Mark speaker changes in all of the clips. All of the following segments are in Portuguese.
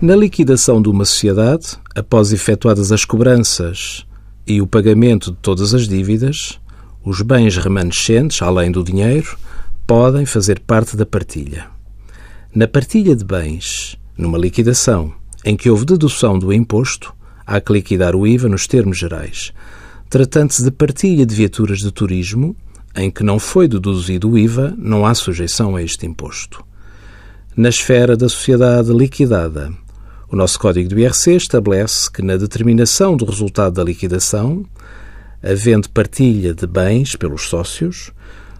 Speaker 1: Na liquidação de uma sociedade, após efetuadas as cobranças e o pagamento de todas as dívidas, os bens remanescentes, além do dinheiro, podem fazer parte da partilha. Na partilha de bens, numa liquidação em que houve dedução do imposto, há que liquidar o IVA nos termos gerais. Tratando-se de partilha de viaturas de turismo, em que não foi deduzido o IVA, não há sujeição a este imposto. Na esfera da sociedade liquidada, o nosso Código do IRC estabelece que, na determinação do resultado da liquidação, havendo partilha de bens pelos sócios,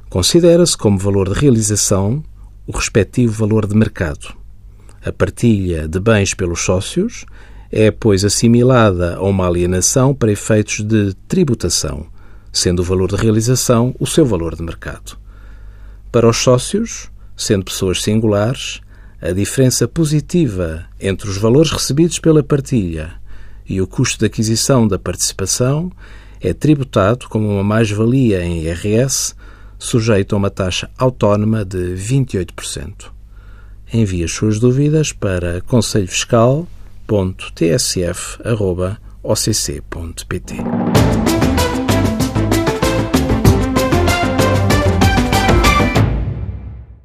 Speaker 1: considera-se como valor de realização o respectivo valor de mercado. A partilha de bens pelos sócios é, pois, assimilada a uma alienação para efeitos de tributação, sendo o valor de realização o seu valor de mercado. Para os sócios, sendo pessoas singulares, a diferença positiva entre os valores recebidos pela partilha e o custo de aquisição da participação é tributado como uma mais-valia em IRS, sujeito a uma taxa autónoma de 28%. Envie as suas dúvidas para conselhofiscal.tsf.occ.pt.